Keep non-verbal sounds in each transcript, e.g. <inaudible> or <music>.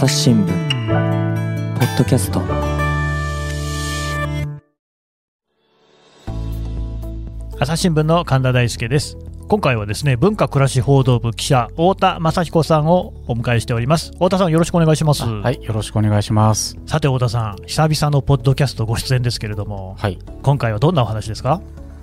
朝日新聞ポッドキャスト。朝日新聞の神田大輔です。今回はですね文化暮らし報道部記者太田雅彦さんをお迎えしております。太田さんよろしくお願いします。はいよろしくお願いします。さて太田さん久々のポッドキャストご出演ですけれども、はい、今回はどんなお話ですか？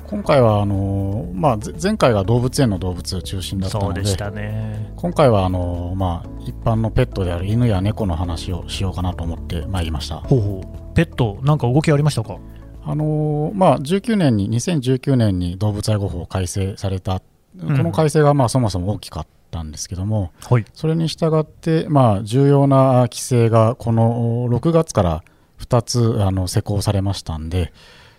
今回はあのまあ、前回が動物園の動物中心だったのでそうでしたね。今回はあの、まあ、一般のペットである犬や猫の話をしようかなと思ってまいりました。ほうほう。ペットなんか動きありましたか？あのまあ、19年に2019年に動物愛護法改正された、うん、この改正がまあそもそも大きかったんですけども、はい、それに従って、まあ、重要な規制がこの6月から2つあの施行されましたんで、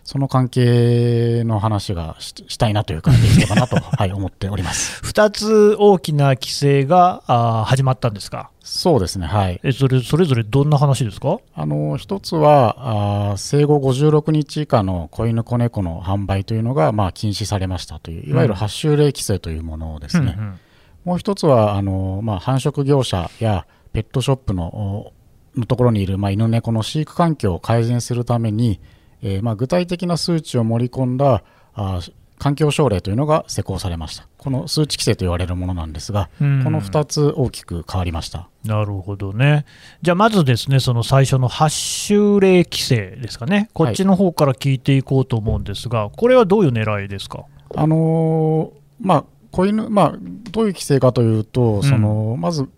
その関係の話がしたいなという感じでいいかなと、<laughs> はい、思っております。2つ大きな規制があ始まったんですか？そうですね、はい、えそれそれぞれどんな話ですか？あの一つはあ、生後56日以下の子犬、子猫の販売というのが、まあ、禁止されましたという、いわゆる8週例規制というものですね。うんうん、もう一つはあの、まあ、繁殖業者やペットショップののところにいる、まあ、犬猫の飼育環境を改善するために、えー、まあ具体的な数値を盛り込んだあ環境省令というのが施行されました。この数値規制と言われるものなんですが、この2つ大きく変わりました。なるほどね、じゃあまずですね、その最初の8週例規制ですかね、こっちの方から聞いていこうと思うんですが、はい、これはどういう狙いですか？あのー、まあ子犬まあ、どういう規制かというと、そのまず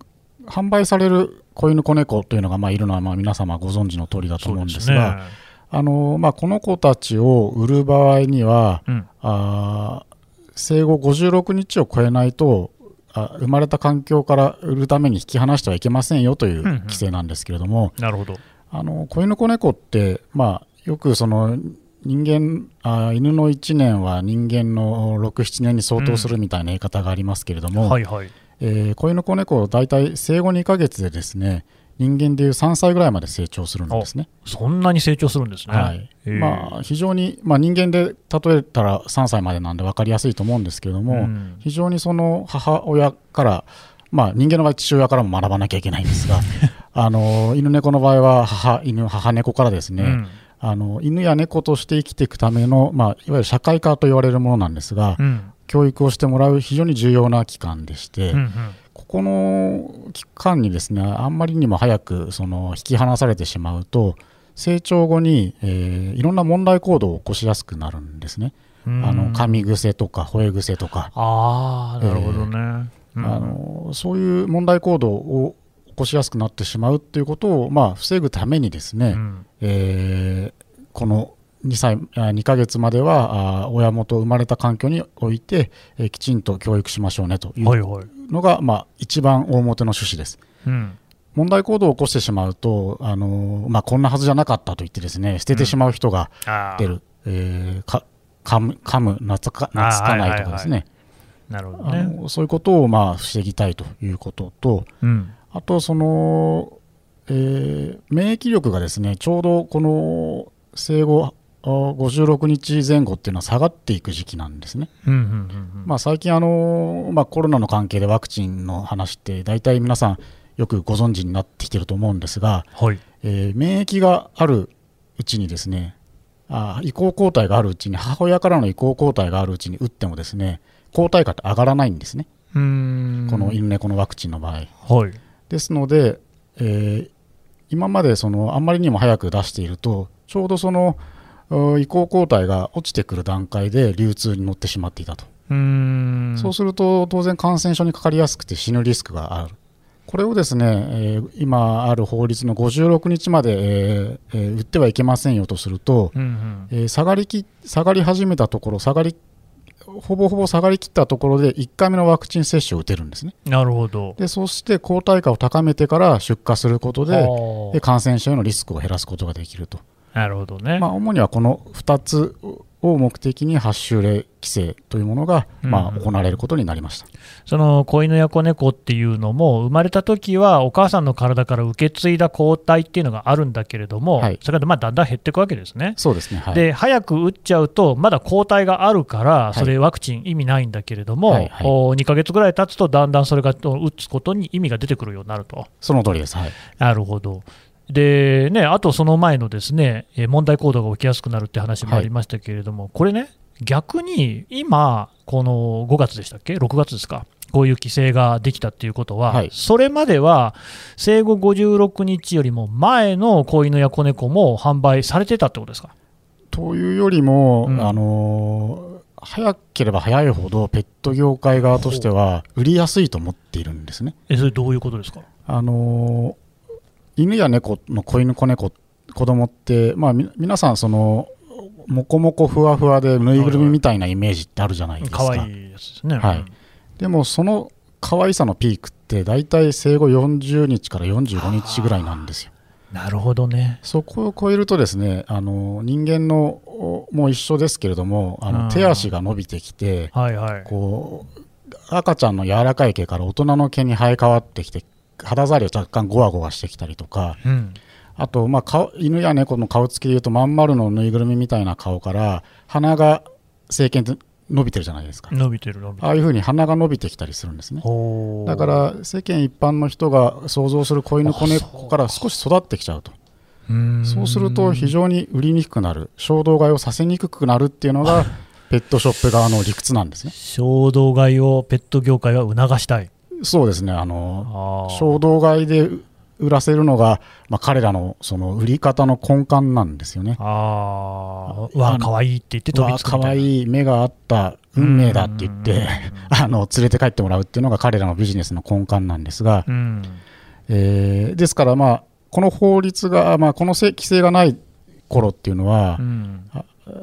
販売される子犬、子猫というのがまあいるのはまあ皆様ご存知の通りだと思うんですが、あのまあ、この子たちを売る場合には、うん、あ生後56日を超えないとあ生まれた環境から売るために引き離してはいけませんよという規制なんですけれども、なるほど。あの子犬子猫って、まあ、よくその人間あ犬の1年は人間の6、7年に相当するみたいな言い方がありますけれども、はいはい。えー、子犬子猫、大体生後2ヶ月でですね人間でいう3歳ぐらいまで成長するんですね。そんなに成長するんですね。はい。まあ、非常に、まあ、人間で例えたら3歳までなんで分かりやすいと思うんですけれども、うん、非常にその母親から、まあ、人間の場合、父親からも学ばなきゃいけないんですが、<laughs> あの犬猫の場合は母犬、母猫からですね、うん、あの犬や猫として生きていくための、まあ、いわゆる社会科と言われるものなんですが、うん、教育をしてもらう非常に重要な機関でして、うんうんここの期間にですねあんまりにも早くその引き離されてしまうと成長後に、えー、いろんな問題行動を起こしやすくなるんですね。あの噛み癖とか吠え癖とか。あなるほどね、えー、あのそういう問題行動を起こしやすくなってしまうということを、まあ、防ぐためにですね、うん、えー、この2歳2ヶ月までは親元生まれた環境において、えー、きちんと教育しましょうねというのが、まあ、一番大元の趣旨です。うん。問題行動を起こしてしまうと、あのまあ、こんなはずじゃなかったと言ってですね捨ててしまう人が出る、うん、えー、か噛む噛む懐か懐かないとかですね、なるほどね。そういうことをまあ防ぎたいということと、うん、あとその、えー、免疫力がですねちょうどこの生後56日前後っていうのは下がっていく時期なんですね。まあ、最近あの、まあ、コロナの関係でワクチンの話って大体皆さんよくご存知になってきてると思うんですが、はい、えー、免疫があるうちにですねあ移行抗体があるうちに母親からの移行抗体があるうちに打ってもですね抗体価って上がらないんですね。この犬猫のワクチンの場合。はい、ですので、えー、今までそのあんまりにも早く出しているとちょうどその移行抗体が落ちてくる段階で流通に乗ってしまっていたと。そうすると当然感染症にかかりやすくて死ぬリスクがある。これをですね、えー、今ある法律の56日まで、えーえー、売ってはいけませんよとすると、うんうん、えー、下がりき下がり始めたところ下がりほぼほぼ下がりきったところで1回目のワクチン接種を打てるんですね。なるほど。でそして抗体価を高めてから出荷することでで感染症へのリスクを減らすことができると。なるほどね、まあ、主にはこの2つを目的に8週例規制というものが、まあ、行われることになりました、その子犬や子猫っていうのも、生まれた時はお母さんの体から受け継いだ抗体っていうのがあるんだけれども、はい、それがまあだんだん減っていくわけですね。そうですね、はい、で早く打っちゃうと、まだ抗体があるから、それ、ワクチン意味ないんだけれども、はいはい、2か月ぐらい経つと、だんだんそれが打つことに意味が出てくるようになると。その通りです、はい、なるほど。でね、あとその前のですね問題行動が起きやすくなるって話もありましたけれども、はい、これね、逆に今、この5月でしたっけ、6月ですか、こういう規制ができたっていうことは、はい、それまでは生後56日よりも前の子犬や子猫も販売されてたってことですか？というよりも、うん、あの早ければ早いほどペット業界側としては売りやすいと思っているんですね。えそれどういうことですか？あの犬や猫の子犬子猫子供って、まあ、皆さんそのもこもこふわふわでぬいぐるみみたいなイメージってあるじゃないですか。可愛いですね。はい。でもその可愛さのピークって大体生後40日から45日ぐらいなんですよ。なるほどねそこを超えるとですねあの人間のも一緒ですけれどもあの手足が伸びてきて、はいはい、こう赤ちゃんの柔らかい毛から大人の毛に生え変わってきて肌触りを若干ゴワゴワしてきたりとか、うん、あと、まあ、顔犬や猫の顔つきでいうとまん丸のぬいぐるみみたいな顔から鼻が成犬って伸びてるじゃないですか。伸びてる伸びてる。ああいうふうに鼻が伸びてきたりするんですね。だから世間一般の人が想像する子犬子猫から少し育ってきちゃうと。そうすると非常に売りにくくなる。衝動買いをさせにくくなるっていうのが <laughs> ペットショップ側の理屈なんですね。衝動買いをペット業界は促したいそうですねあの衝動買いで売らせるのが、まあ、彼らのその売り方の根幹なんですよね。ああ、わあ、かわいいって言って飛びつくかわいい、目があった運命だって言って、<laughs> あの連れて帰ってもらうっていうのが彼らのビジネスの根幹なんですが、うん、えー、ですから、まあ、この法律が、まあ、この規制がない頃っていうのは、うん、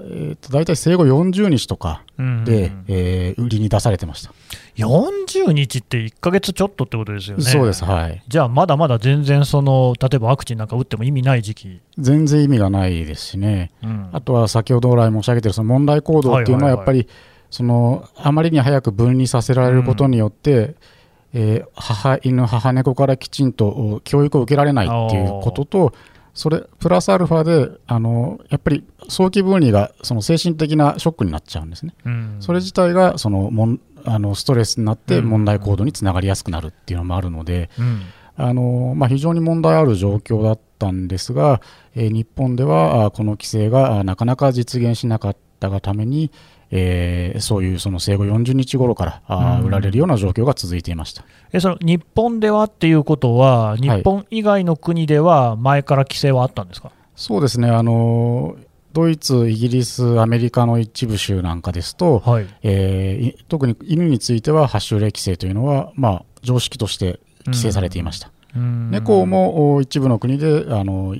えー、と大体生後40日とかで、えー、売りに出されてました。40日って1か月ちょっとってことですよね、そうです、はい、じゃあ、まだまだ全然その、例えばワクチンなんか打っても意味ない時期。全然意味がないですしね、うん、あとは先ほど来申し上げてるその問題行動っていうのは、やっぱり、そのあまりに早く分離させられることによって、うん。えー、母犬、母猫からきちんと教育を受けられないっていうことと、それプラスアルファであのやっぱり早期分離がその精神的なショックになっちゃうんですね、うん、それ自体がそのもんあのストレスになって問題行動につながりやすくなるっていうのもあるので、うん、あのまあ、非常に問題ある状況だったんですが、えー、日本ではこの規制がなかなか実現しなかったがために、えー、そういうその生後40日頃からあ、売られるような状況が続いていました。えその日本ではっていうことは、日本以外の国では前から規制はあったんですか、はい、そうですね。あのドイツ、イギリス、アメリカの一部州なんかですと、はい、えー、特に犬については8週例規制というのは、まあ、常識として規制されていました。猫も一部の国であの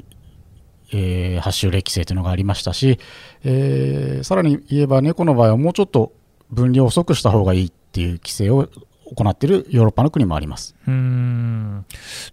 えー、8週歴制というのがありましたし、えー、さらに言えば猫の場合はもうちょっと分離を遅くした方がいいっていう規制を行っているヨーロッパの国もあります。うん。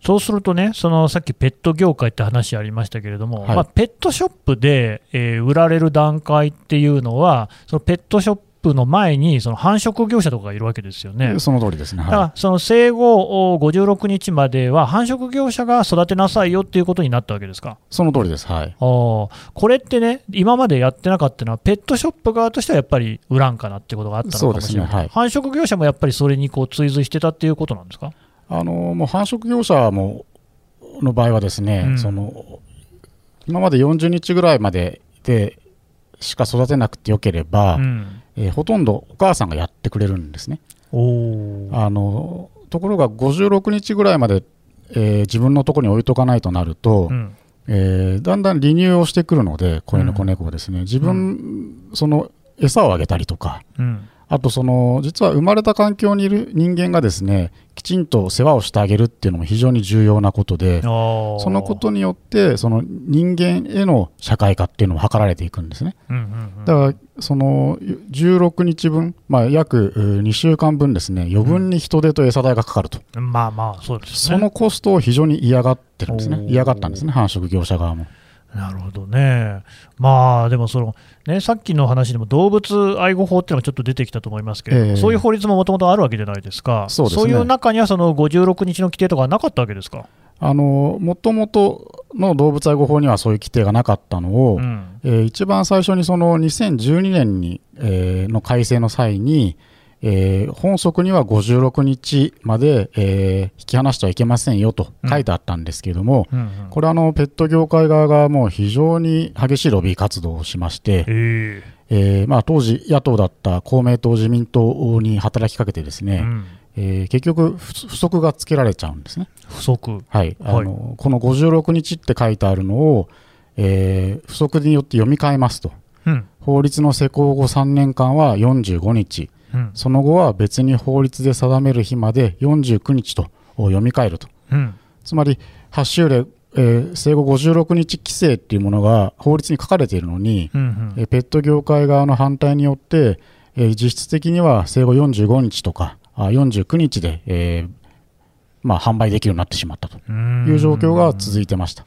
そうするとね、そのさっきペット業界って話ありましたけれども、はい、まあ、ペットショップで、えー、売られる段階っていうのは、そのペットショッププの前にその繁殖業者とかがいるわけですよね。その通りですね、はい、だからその生後56日までは繁殖業者が育てなさいよっていうことになったわけですか？その通りです、はい、あこれってね、今までやってなかったのは、ペットショップ側としてはやっぱり売らんかなってことがあったのかもしれない、ね。はい、繁殖業者もやっぱりそれにこう追随してたっていうことなんですか？あのもう繁殖業者もの場合はですね、うん、その今まで40日ぐらいまででしか育てなくてよければ、うんえー、ほとんどお母さんがやってくれるんですね。あのところが56日ぐらいまで、えー、自分のところに置いとかないとなると、うん、えー、だんだん離乳をしてくるので子犬子猫ですね、自分、うん、その餌をあげたりとか、うん、あとその実は生まれた環境にいる人間がですねきちんと世話をしてあげるっていうのも非常に重要なことでそのことによってその人間への社会化っていうのも図られていくんですね、うんうんうん、だからその16日分、まあ、約2週間分ですね余分に人手と餌代がかかると、うん、まあまあそうです、ね、そのコストを非常に嫌がってるんですね。嫌がったんですね繁殖業者側も。なるほどね、まあでもその、ね、さっきの話でも動物愛護法っていうのがちょっと出てきたと思いますけど、えー、そういう法律ももともとあるわけじゃないですか、そう、ね,、いう中にはその56日の規定とかなかったわけですか？あのもともとの動物愛護法にはそういう規定がなかったのを、うん、えー、一番最初にその2012年に、えー、の改正の際に、えー、本則には56日まで、えー、引き離してはいけませんよと書いてあったんですけれども、うんうん。うん、これはあのペット業界側がもう非常に激しいロビー活動をしまして、え。ー、まあ、当時、野党だった公明党、自民党に働きかけてですね、うん、えー、結局、不足がつけられちゃうんですね。不足。はい。あの、はい、この56日って書いてあるのを、えー、不足によって読み替えますと、うん、法律の施行後3年間は45日、その後は別に法律で定める日まで49日と読み替えると、うん、つまり8州令、えー、生後56日規制っていうものが法律に書かれているのに、うんうん、えペット業界側の反対によって、えー、実質的には生後45日とかあ49日で、えーまあ、販売できるようになってしまったという状況が続いてました。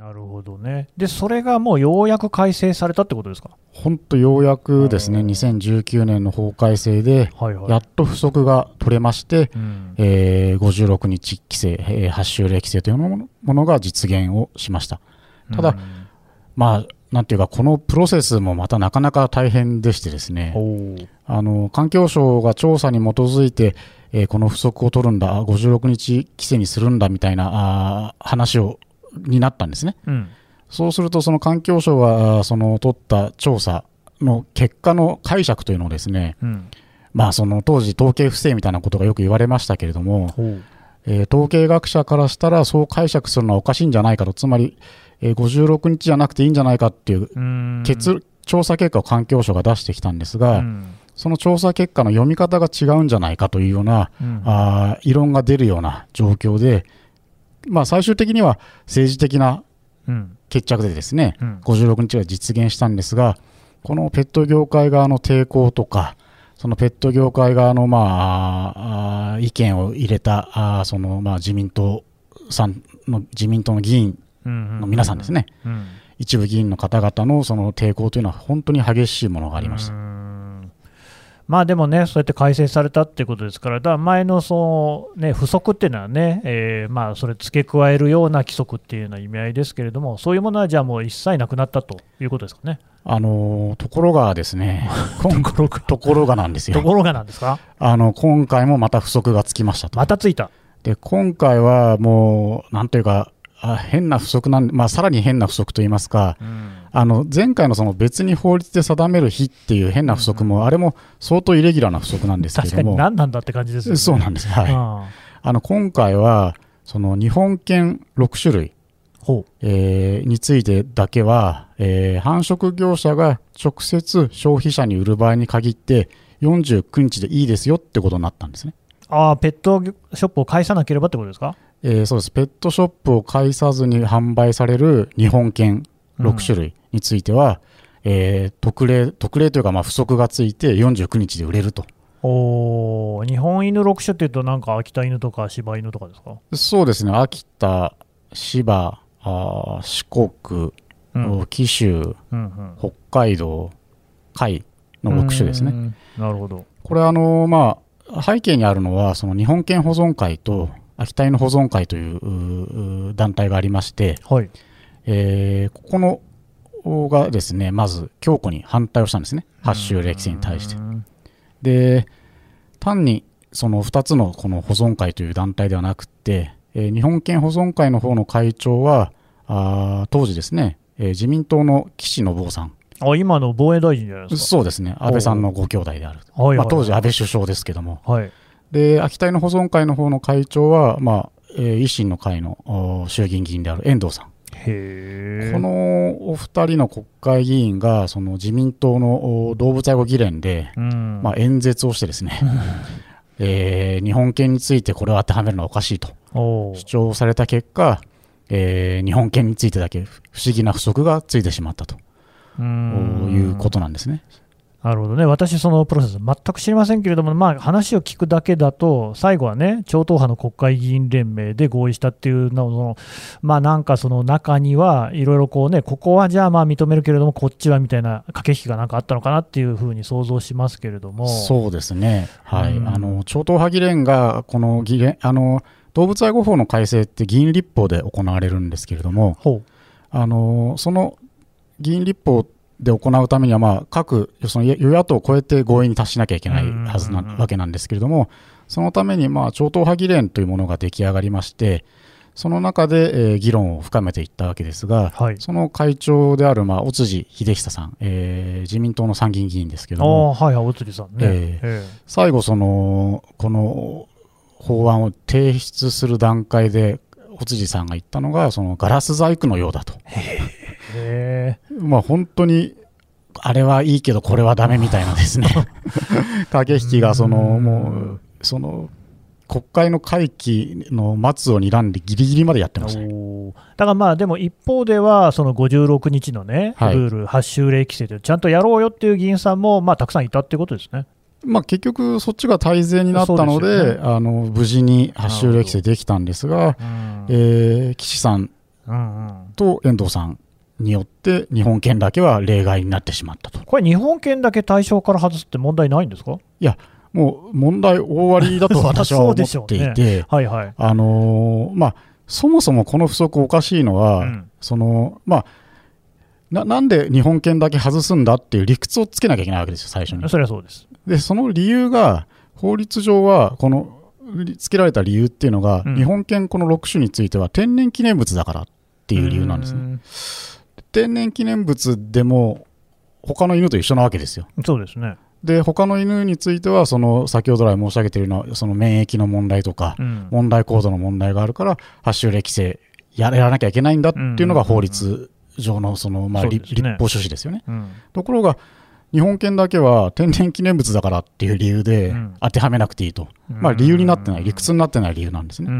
なるほどね。で、それがもうようやく改正されたってことですか？本当、ようやくですね、2019年の法改正で、やっと不足が取れまして、えー、56日規制、えー、8週例規制というものが実現をしました。ただ、まあ、なんていうか、このプロセスもまたなかなか大変でしてですね、あの環境省が調査に基づいて、えー、この不足を取るんだ、56日規制にするんだみたいなあ話をになったんですね。うん、そうすると、その環境省がその取った調査の結果の解釈というのをですね、うん、まあ、その当時、統計不正みたいなことがよく言われましたけれども、えー、統計学者からしたら、そう解釈するのはおかしいんじゃないかと、つまり、えー、56日じゃなくていいんじゃないかっていう結調査結果を環境省が出してきたんですが、その調査結果の読み方が違うんじゃないかというような、うん、あ異論が出るような状況で、まあ、最終的には政治的な決着でですね、うん、56日が実現したんですが、このペット業界側の抵抗とか、そのペット業界側のまあ意見を入れたあそのまあ自民党さんの自民党の議員の皆さんですね、一部議員の方々のその抵抗というのは本当に激しいものがありました。まあでもね、そうやって改正されたっていうことですから、だ前のその、ね、不足っていうのはね、えー、まあそれ付け加えるような規則っていうような意味合いですけれども、そういうものはじゃあもう一切なくなったということですかね。あのところがですね、<laughs> ところがところがなんですよ。ところがなんですか？あの今回もまた不足がつきましたと。またついた。で今回はもう、なんというか、あ変な不足なんまあ、さらに変な不足といいますか、うん、あの前回のその別に法律で定める日っていう変な不足も、うん、あれも相当イレギュラーな不足なんですけども、何なんだって感じですよね。そうなんです、はい、あの今回は、その日本犬6種類、えー、についてだけは、えー、繁殖業者が直接消費者に売る場合に限って、49日でいいですよってことになったんですね。あペットショップを返さなければってことですか？えー、そうです。ペットショップを介さずに販売される日本犬6種類については、うん、えー、特例、特例というか、まあ、不足がついて49日で売れると。お日本犬6種っていうと、なんか秋田犬とか柴犬とかですか？そうですね、秋田、柴、あ四国、うん、紀州、うんうん、北海道、甲斐の6種ですね。なるほど。これあの、まあ、背景にあるのは、その日本犬保存会と秋田犬保存会という団体がありまして、はいえー、ここのがですね、まず強固に反対をしたんですね、八州歴史に対して。で、単にその2つのこの保存会という団体ではなくて、えー、日本犬保存会の方の会長は、あ当時ですね、えー、自民党の岸信夫さん。あ今の防衛大臣じゃないですか。そうですね、安倍さんのご兄弟である。まあ、当時、安倍首相ですけども。はい、で秋田犬保存会の方の会長は、まあえー、維新の会の衆議院議員である遠藤さん。このお二人の国会議員がその自民党の動物愛護議連で、うん、まあ、演説をしてですね、<laughs> えー、日本犬についてこれを当てはめるのはおかしいと主張された結果、えー、日本犬についてだけ不思議な不足がついてしまったということなんですね。なるほどね、私、そのプロセス、全く知りませんけれども、まあ、話を聞くだけだと、最後はね、超党派の国会議員連盟で合意したっていうのの、まあ、なんかその中には、いろいろこうね、ここはじゃあまあ認めるけれども、こっちはみたいな駆け引きがなんかあったのかなっていうふうに想像しますけれども。そうですね、はい、うん、あの超党派議連が、この議連あの動物愛護法の改正って議員立法で行われるんですけれども、あのその議員立法で行うためには、まあ、各その与野党を超えて合意に達しなきゃいけないはずなわけなんですけれども、そのために、まあ、超党派議連というものが出来上がりまして、その中で、えー、議論を深めていったわけですが、はい、その会長である、まあ、尾辻秀久さん、えー、自民党の参議院議員ですけども、はい、尾辻さんね、えー、最後その、この法案を提出する段階で、尾辻さんが言ったのが、そのガラス細工のようだと。まあ本当にあれはいいけどこれはだめみたいなですね。<laughs> 駆け引きがそのもうその国会の会期の末を睨んでぎりぎりまでやってました、ね、だからまあでも一方ではその56日のね、ルール、8週例規制でちゃんとやろうよっていう議員さんもまあたくさんいたってことですね。まあ、結局、そっちが大勢になったので、ね、あの無事に8週例規制できたんですが、えー、岸さん。と遠藤さんによって日本犬だけは例外になってしまったと。これ、日本犬だけ対象から外すって問題ないんですか？いや、もう問題大ありだと <laughs> 私は思っていて、はいはい、あのー、まあ、そもそもこの不足おかしいのは、うん、そのまあな、なんで日本犬だけ外すんだっていう理屈をつけなきゃいけないわけですよ、最初に。それはそうです。でその理由が、法律上は、このつけられた理由っていうのが、うん、日本犬この6種については天然記念物だからっていう理由なんですね。天然記念物でも他の犬と一緒なわけですよ。そうですねで他の犬についてはその先ほど来申し上げているようなその免疫の問題とか、うん、問題行動の問題があるから発種歴性やらなきゃいけないんだっていうのが法律上のその、まあ、立法趣旨ですよね。うん、ところが日本犬だけは天然記念物だからっていう理由で当てはめなくていいと、うん、まあ、理由になってない、理屈になってない理由なんですね。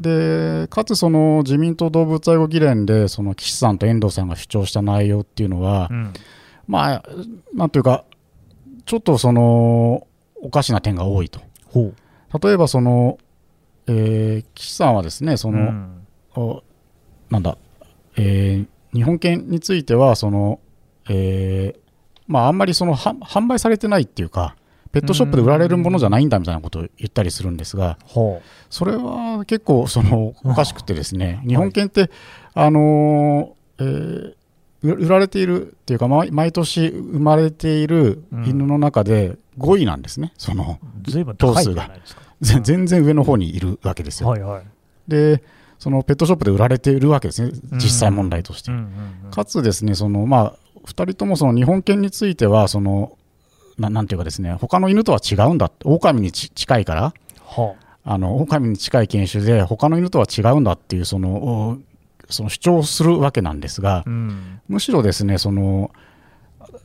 でかつ、その自民党動物愛護議連でその岸さんと遠藤さんが主張した内容っていうのは、うん、まあ、なんというか、ちょっとそのおかしな点が多いと。例えばその、えー、岸さんはですね、その、うん、なんだ、えー、日本犬についてはその、えーまあ、あんまりその販売されてないっていうか、ペットショップで売られるものじゃないんだみたいなことを言ったりするんですが、それは結構そのおかしくてですね、日本犬って、あのえー、売られているっていうか、毎年生まれている犬の中で5位なんですね、その頭数が。全然上の方にいるわけですよ。でそのペットショップで売られているわけですね、実際問題として。かつですね、そのまあ2人ともその日本犬についてはそのななんていうかですね他の犬とは違うんだ狼に近いから、はあ、あの狼に近い犬種で他の犬とは違うんだっていうそのその主張するわけなんですが、うん、むしろですねその、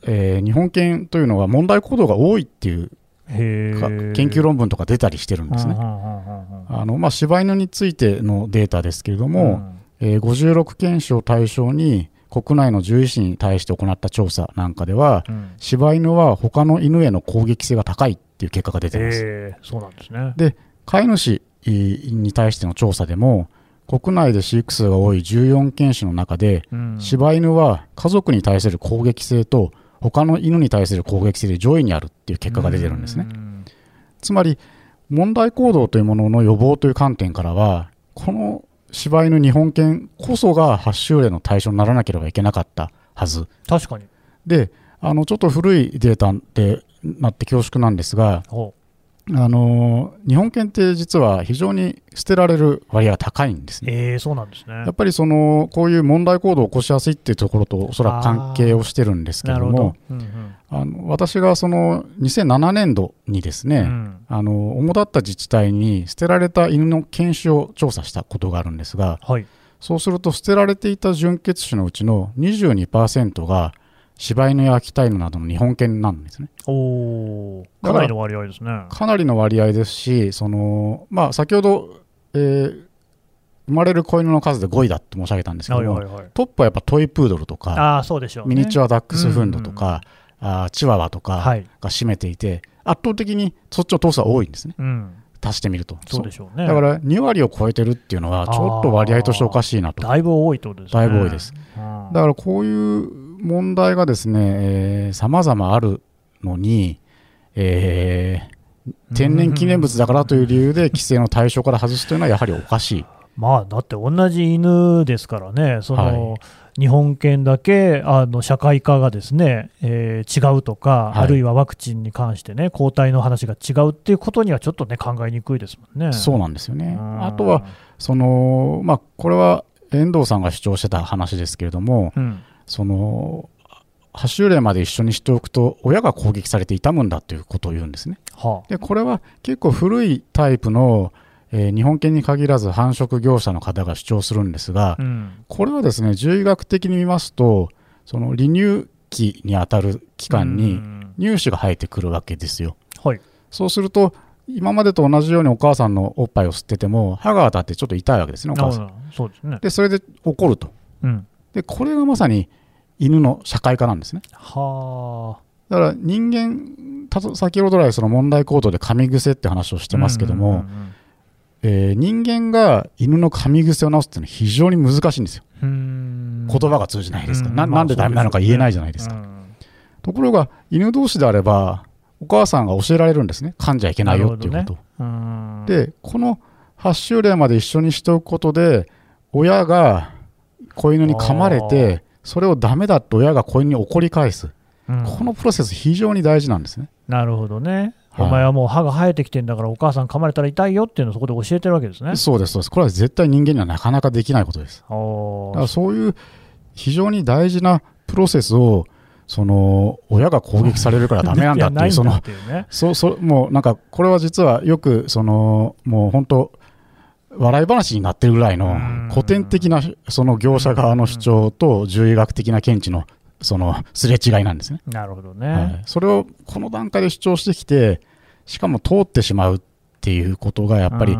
えー、日本犬というのは問題行動が多いっていう研究論文とか出たりしてるんですね。あのまあ、柴犬についてのデータですけれども、うん、えー、56犬種を対象に国内の獣医師に対して行った調査なんかでは、うん、柴犬は他の犬への攻撃性が高いっていう結果が出ています。えー、そうなんですねで飼い主に対しての調査でも国内で飼育数が多い14犬種の中で、うん、柴犬は家族に対する攻撃性と他の犬に対する攻撃性で上位にあるっていう結果が出てるんですね。つまり問題行動というものの予防という観点からはこの柴犬日本犬こそが発症例の対象にならなければいけなかったはず。確かに。で、あの、ちょっと古いデータでなって恐縮なんですが、あの日本犬って実は非常に捨てられる割合が高いんですね。えー、そうなんですね。やっぱりそのこういう問題行動を起こしやすいっていうところとおそらく関係をしてるんですけども、うんうん、あの私がその2007年度にですね、うん、あの主だった自治体に捨てられた犬の犬種を調査したことがあるんですが、はい、そうすると捨てられていた純血種のうちの22%が柴犬や秋田犬などの日本犬なんですね。おかなりの割合ですね。かなりの割合ですし、そのまあ、先ほど、えー、生まれる子犬の数で5位だって申し上げたんですけどはいはい、トップはやっぱトイプードルとか、あそうでしょう、ね、ミニチュアダックスフンドとか、うんうん、あチワワとかが占めていて、はい、圧倒的にそっちの頭数は多いんですね。うん。足してみると。そうでしょうね。だから2割を超えてるっていうのはちょっと割合としておかしいなと。だいぶ多いとですね。だいぶ多いです、だからこういう問題がですねさまざまあるのに、えー、天然記念物だからという理由で規制の対象から外すというのはやはりおかしい。<laughs> まあ、だって同じ犬ですからね、その、はい、日本犬だけあの社会科がですね、えー、違うとか、はい、あるいはワクチンに関してね、抗体の話が違うっていうことにはちょっとね、考えにくいですもんね。そうなんですよね。あとは、その、まあ、これは遠藤さんが主張してた話ですけれども、うん、その、8種類まで一緒にしておくと親が攻撃されて痛むんだということを言うんですね。はあ、でこれは結構古いタイプのえー、日本犬に限らず繁殖業者の方が主張するんですが、うん、これはですね獣医学的に見ますとその離乳期にあたる期間に乳歯が生えてくるわけですよ。はい、そうすると今までと同じようにお母さんのおっぱいを吸ってても歯が当たってちょっと痛いわけですねお母さん。そうですね、でそれで怒ると、うん、でこれがまさに犬の社会化なんですね。はだから人間先ほど来その問題行動で噛み癖って話をしてますけども、えー、人間が犬の噛み癖を直すっていうのは非常に難しいんですよ。言葉が通じないですか。ら、ななんでダメなのか言えないじゃないですか。ところが、犬同士であれば、お母さんが教えられるんですね、噛んじゃいけないよっていうこと。ね、で、この8週例まで一緒にしておくことで、親が子犬に噛まれて、それをダメだと親が子犬に怒り返す、このプロセス、非常に大事なんですね。なるほどね。お前はもう歯が生えてきてんだから、お母さん噛まれたら痛いよっていうのをそこで教えてるわけですね。そうです、そうです。これは絶対人間にはなかなかできないことです。だからそういう非常に大事なプロセスを、その親が攻撃されるからだめなんだっていう、<laughs> その、そうそうもうなんか、これは実はよく、そのもう本当、笑い話になってるぐらいの古典的なその業者側の主張と獣医学的な見地のそのすれ違いなんですね。なるほどね、はい、それをこの段階で主張してきて、しかも通ってしまうっていうことがやっぱり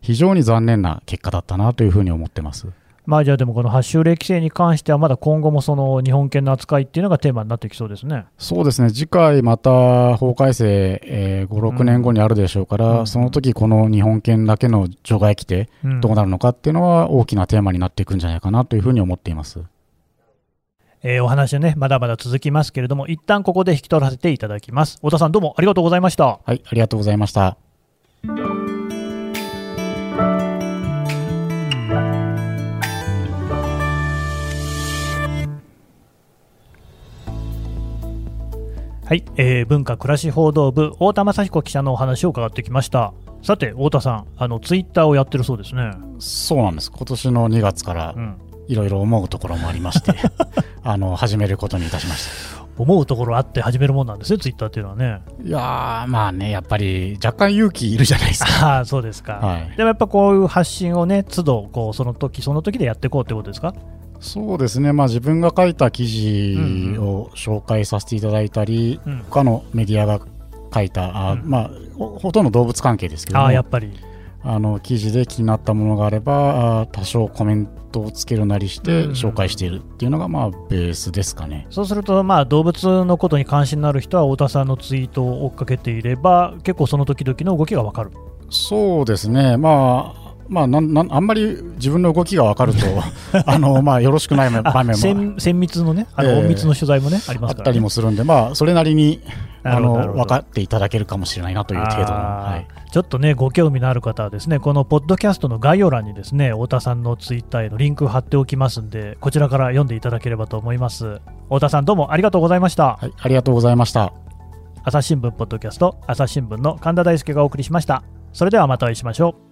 非常に残念な結果だったなというふうに思ってます。まあじゃあでもこの8週例規制に関してはまだ今後もその日本犬の扱いっていうのがテーマになってきそうですね。そうですね。次回また法改正、えー、5、6年後にあるでしょうから、うん、その時この日本犬だけの除外規定どうなるのかっていうのは大きなテーマになっていくんじゃないかなというふうに思っています。えー、お話はね、まだまだ続きますけれども、一旦ここで引き取らせていただきます。太田さん、どうもありがとうございました。はい、ありがとうございました。はい、えー、文化暮らし報道部太田雅彦記者のお話を伺ってきました。さて太田さんあのツイッターをやってるそうですね。そうなんです。今年の2月から、うん。いろいろ思うところもありまして <laughs> あの始めることにいたしました。思うところあって始めるもんなんですね、ツイッターっていうのはね。いやまあね、やっぱり若干勇気いるじゃないですか。あそうですか、はい、でもやっぱこういう発信をね、都度こうその時その時でやっていこうってことですか？そうですね、まあ、自分が書いた記事を紹介させていただいたり、うん。うん、他のメディアが書いた、あまあ、ほとんど動物関係ですけどあやっぱり。あの記事で気になったものがあれば多少コメントをつけるなりして紹介しているっていうのがまあベースですかね、そうするとまあ動物のことに関心のある人は太田さんのツイートを追っかけていれば結構その時々の動きが分かる。そうですね。まあまあ、なんなんあんまり自分の動きが分かると <laughs> あの、まあ、よろしくない場面も精密のね、あの、密の取材もね、ありますね、あったりもするんで、まあ、それなりにあの分かっていただけるかもしれないなという程度の、はい、ちょっとね、ご興味のある方はですね、このポッドキャストの概要欄にですね、太田さんのツイッターへのリンク貼っておきますんで、こちらから読んでいただければと思います。太田さん、どうもありがとうございました。はい、ありがとうございました。朝日新聞ポッドキャスト、朝日新聞の神田大輔がお送りしました。それではまたお会いしましょう。